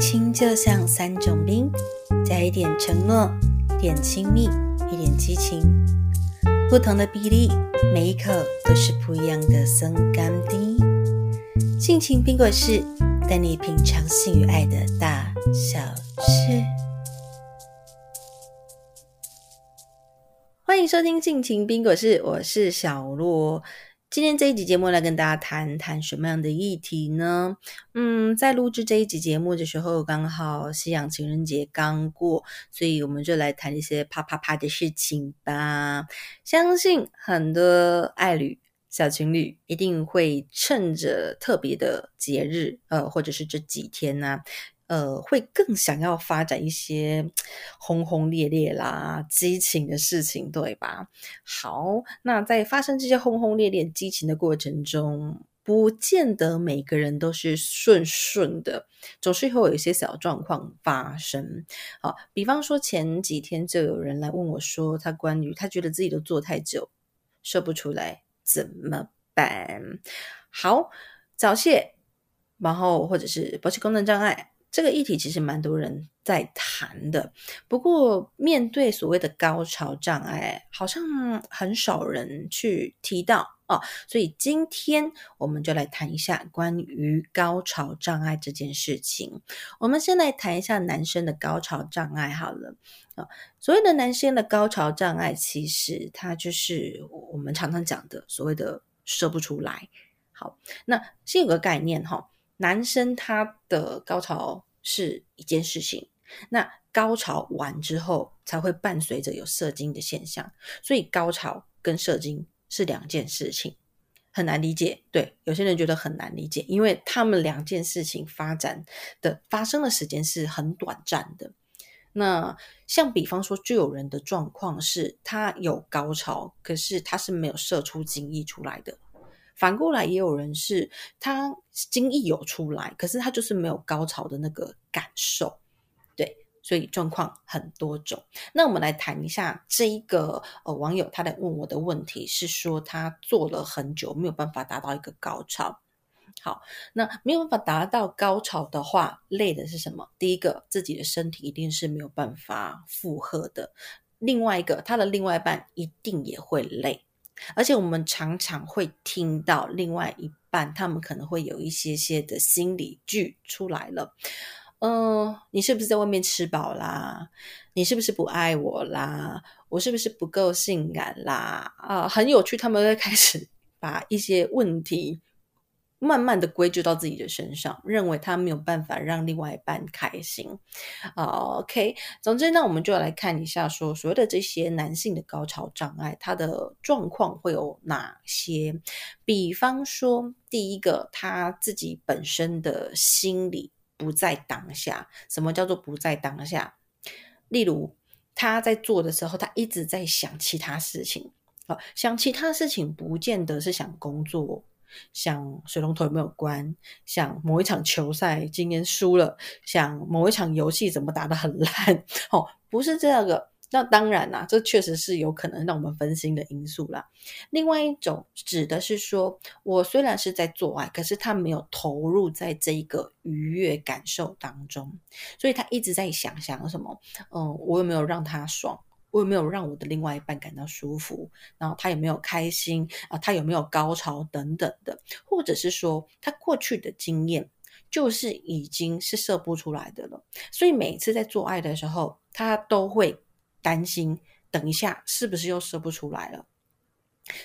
情就像三种冰，加一点承诺，一点亲密，一点激情，不同的比例，每一口都是不一样的松甘滴。性情冰果室带你品尝性与爱的大小事。欢迎收听性情冰果室，我是小洛。今天这一集节目来跟大家谈谈什么样的议题呢？嗯，在录制这一集节目的时候，刚好西洋情人节刚过，所以我们就来谈一些啪啪啪的事情吧。相信很多爱侣、小情侣一定会趁着特别的节日，呃，或者是这几天呢。呃，会更想要发展一些轰轰烈烈啦、激情的事情，对吧？好，那在发生这些轰轰烈烈、激情的过程中，不见得每个人都是顺顺的，总是会有一些小状况发生。好，比方说前几天就有人来问我说，他关于他觉得自己都做太久，射不出来怎么办？好，早泄，然后或者是勃起功能障碍。这个议题其实蛮多人在谈的，不过面对所谓的高潮障碍，好像很少人去提到哦。所以今天我们就来谈一下关于高潮障碍这件事情。我们先来谈一下男生的高潮障碍好了啊。所谓的男生的高潮障碍，其实它就是我们常常讲的所谓的射不出来。好，那先有个概念哈。男生他的高潮是一件事情，那高潮完之后才会伴随着有射精的现象，所以高潮跟射精是两件事情，很难理解。对，有些人觉得很难理解，因为他们两件事情发展的发生的时间是很短暂的。那像比方说，就有人的状况是，他有高潮，可是他是没有射出精液出来的。反过来也有人是他精液有出来，可是他就是没有高潮的那个感受，对，所以状况很多种。那我们来谈一下这一个呃网友他来问我的问题是说他做了很久没有办法达到一个高潮。好，那没有办法达到高潮的话，累的是什么？第一个，自己的身体一定是没有办法负荷的；另外一个，他的另外一半一定也会累。而且我们常常会听到另外一半，他们可能会有一些些的心理剧出来了。嗯，你是不是在外面吃饱啦？你是不是不爱我啦？我是不是不够性感啦？啊，很有趣，他们会开始 把一些问题。慢慢的归咎到自己的身上，认为他没有办法让另外一半开心。OK，总之呢，我们就来看一下，说所谓的这些男性的高潮障碍，他的状况会有哪些？比方说，第一个，他自己本身的心理不在当下。什么叫做不在当下？例如他在做的时候，他一直在想其他事情。好，想其他事情，不见得是想工作。想水龙头有没有关？想某一场球赛今天输了？想某一场游戏怎么打得很烂？哦，不是这个。那当然啦，这确实是有可能让我们分心的因素啦。另外一种指的是说，我虽然是在做爱，可是他没有投入在这一个愉悦感受当中，所以他一直在想想什么？嗯，我有没有让他爽？我有没有让我的另外一半感到舒服？然后他有没有开心啊？他有没有高潮等等的？或者是说他过去的经验就是已经是射不出来的了，所以每次在做爱的时候，他都会担心，等一下是不是又射不出来了？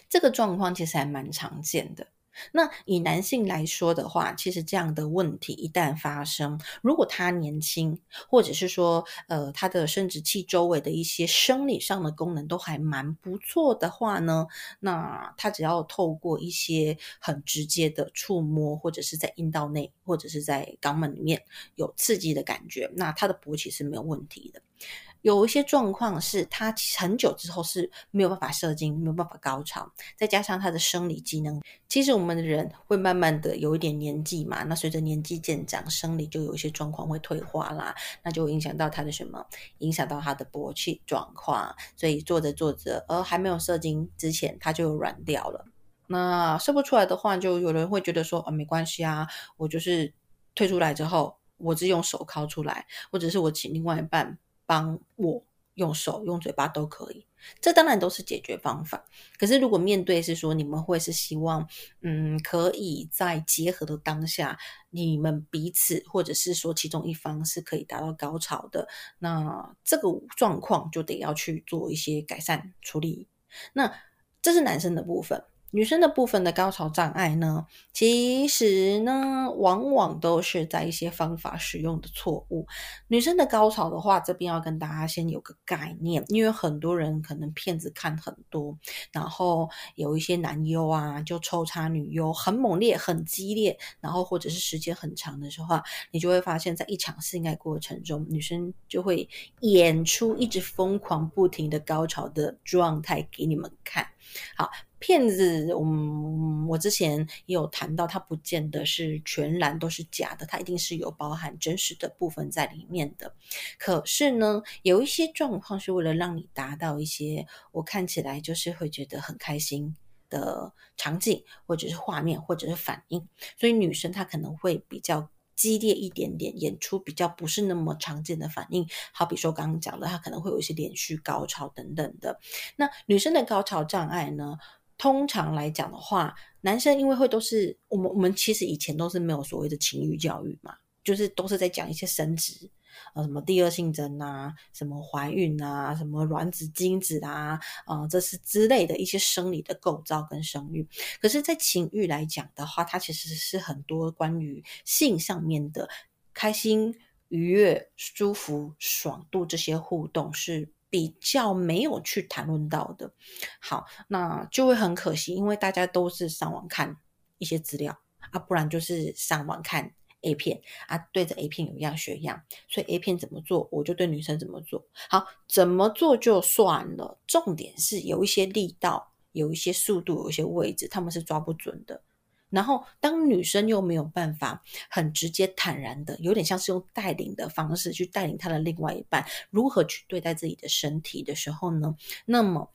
这个状况其实还蛮常见的。那以男性来说的话，其实这样的问题一旦发生，如果他年轻，或者是说，呃，他的生殖器周围的一些生理上的功能都还蛮不错的话呢，那他只要透过一些很直接的触摸，或者是在阴道内，或者是在肛门里面有刺激的感觉，那他的勃起是没有问题的。有一些状况是他很久之后是没有办法射精，没有办法高潮，再加上他的生理机能，其实我们的人会慢慢的有一点年纪嘛，那随着年纪渐长，生理就有一些状况会退化啦，那就影响到他的什么？影响到他的勃起状况，所以做着做着，而还没有射精之前，他就软掉了。那射不出来的话，就有人会觉得说，啊，没关系啊，我就是退出来之后。我只用手敲出来，或者是我请另外一半帮我用手、用嘴巴都可以。这当然都是解决方法。可是如果面对是说你们会是希望，嗯，可以在结合的当下，你们彼此或者是说其中一方是可以达到高潮的，那这个状况就得要去做一些改善处理。那这是男生的部分。女生的部分的高潮障碍呢，其实呢，往往都是在一些方法使用的错误。女生的高潮的话，这边要跟大家先有个概念，因为很多人可能片子看很多，然后有一些男优啊，就抽插女优很猛烈、很激烈，然后或者是时间很长的时候，你就会发现在一场性爱过程中，女生就会演出一直疯狂不停的高潮的状态给你们看。好。骗子，嗯，我之前也有谈到，它不见得是全然都是假的，它一定是有包含真实的部分在里面的。可是呢，有一些状况是为了让你达到一些我看起来就是会觉得很开心的场景，或者是画面，或者是反应，所以女生她可能会比较激烈一点点，演出比较不是那么常见的反应。好比说刚刚讲的，他可能会有一些连续高潮等等的。那女生的高潮障碍呢？通常来讲的话，男生因为会都是我们我们其实以前都是没有所谓的情欲教育嘛，就是都是在讲一些生殖，呃，什么第二性征啊，什么怀孕啊，什么卵子精子啊，啊，这是之类的一些生理的构造跟生育。可是，在情欲来讲的话，它其实是很多关于性上面的开心、愉悦、舒服、爽度这些互动是。比较没有去谈论到的，好，那就会很可惜，因为大家都是上网看一些资料啊，不然就是上网看 A 片啊，对着 A 片有样学样，所以 A 片怎么做，我就对女生怎么做。好，怎么做就算了，重点是有一些力道，有一些速度，有一些位置，他们是抓不准的。然后，当女生又没有办法很直接坦然的，有点像是用带领的方式去带领她的另外一半如何去对待自己的身体的时候呢？那么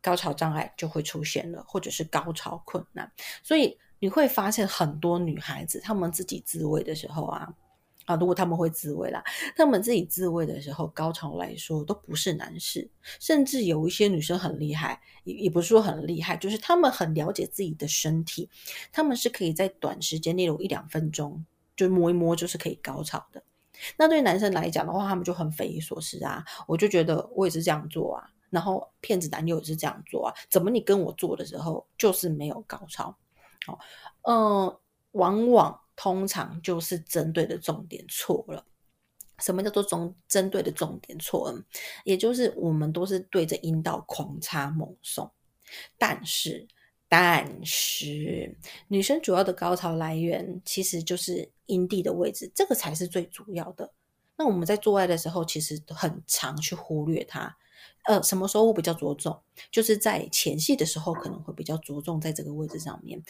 高潮障碍就会出现了，或者是高潮困难。所以你会发现很多女孩子她们自己自慰的时候啊。啊，如果他们会自慰啦，他们自己自慰的时候，高潮来说都不是难事，甚至有一些女生很厉害，也也不是说很厉害，就是她们很了解自己的身体，他们是可以在短时间，例如一两分钟，就摸一摸就是可以高潮的。那对男生来讲的话，他们就很匪夷所思啊，我就觉得我也是这样做啊，然后骗子男友也是这样做啊，怎么你跟我做的时候就是没有高潮？好，嗯，往往。通常就是针对的重点错了。什么叫做中针对的重点错嗯？也就是我们都是对着阴道狂插猛送，但是但是女生主要的高潮来源其实就是阴蒂的位置，这个才是最主要的。那我们在做爱的时候，其实很常去忽略它。呃，什么时候会比较着重？就是在前戏的时候，可能会比较着重在这个位置上面。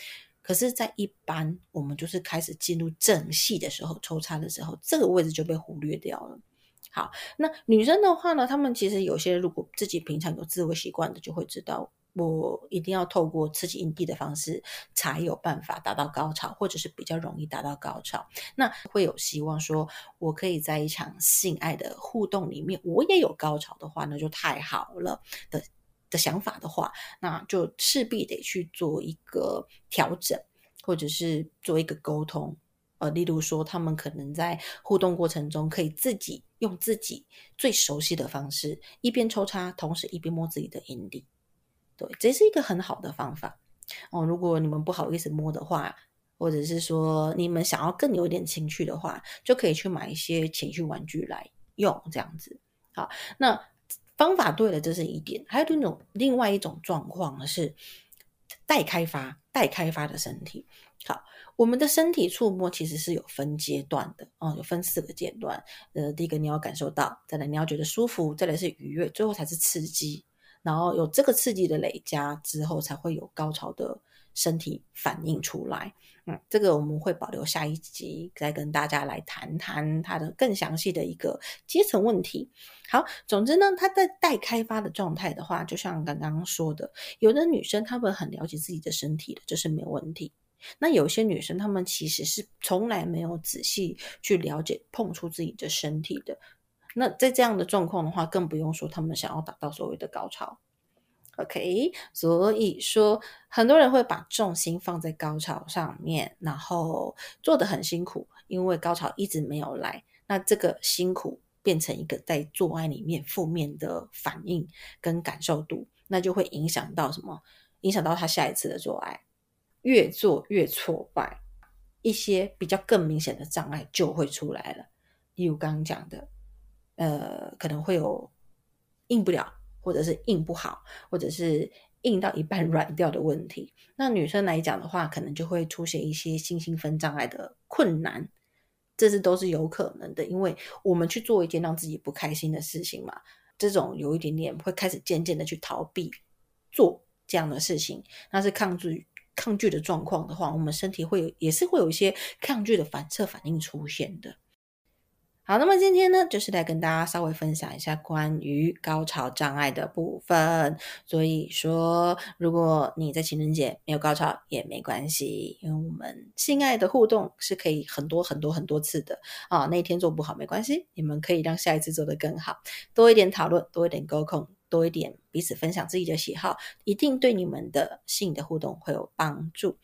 可是，在一般我们就是开始进入正戏的时候，抽插的时候，这个位置就被忽略掉了。好，那女生的话呢，她们其实有些如果自己平常有自慰习惯的，就会知道，我一定要透过刺激阴蒂的方式，才有办法达到高潮，或者是比较容易达到高潮。那会有希望说，我可以在一场性爱的互动里面，我也有高潮的话，那就太好了的。的想法的话，那就势必得去做一个调整，或者是做一个沟通。呃，例如说，他们可能在互动过程中，可以自己用自己最熟悉的方式，一边抽插，同时一边摸自己的阴蒂。对，这是一个很好的方法哦。如果你们不好意思摸的话，或者是说你们想要更有点情趣的话，就可以去买一些情趣玩具来用，这样子。好，那。方法对了，这是一点。还有一种，另外一种状况呢是待开发、待开发的身体。好，我们的身体触摸其实是有分阶段的哦，有分四个阶段。呃，第一个你要感受到，再来你要觉得舒服，再来是愉悦，最后才是刺激。然后有这个刺激的累加之后，才会有高潮的身体反应出来。嗯，这个我们会保留下一集再跟大家来谈谈它的更详细的一个阶层问题。好，总之呢，它在待开发的状态的话，就像刚刚说的，有的女生她们很了解自己的身体的，这是没有问题。那有些女生她们其实是从来没有仔细去了解碰触自己的身体的。那在这样的状况的话，更不用说他们想要达到所谓的高潮。OK，所以说很多人会把重心放在高潮上面，然后做的很辛苦，因为高潮一直没有来。那这个辛苦变成一个在做爱里面负面的反应跟感受度，那就会影响到什么？影响到他下一次的做爱，越做越挫败，一些比较更明显的障碍就会出来了。例如刚刚讲的，呃，可能会有硬不了。或者是硬不好，或者是硬到一半软掉的问题。那女生来讲的话，可能就会出现一些性兴奋障碍的困难，这是都是有可能的。因为我们去做一件让自己不开心的事情嘛，这种有一点点会开始渐渐的去逃避做这样的事情，那是抗拒抗拒的状况的话，我们身体会有也是会有一些抗拒的反射反应出现的。好，那么今天呢，就是来跟大家稍微分享一下关于高潮障碍的部分。所以说，如果你在情人节没有高潮也没关系，因为我们性爱的互动是可以很多很多很多次的啊。那一天做不好没关系，你们可以让下一次做得更好。多一点讨论，多一点沟通，多一点彼此分享自己的喜好，一定对你们的性的互动会有帮助。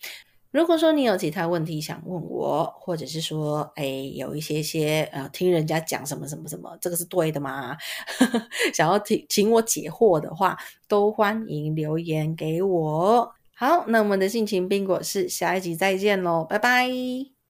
如果说你有其他问题想问我，或者是说，哎，有一些些呃，听人家讲什么什么什么，这个是对的吗？想要听请我解惑的话，都欢迎留言给我。好，那我们的性情宾果是下一集再见喽，拜拜。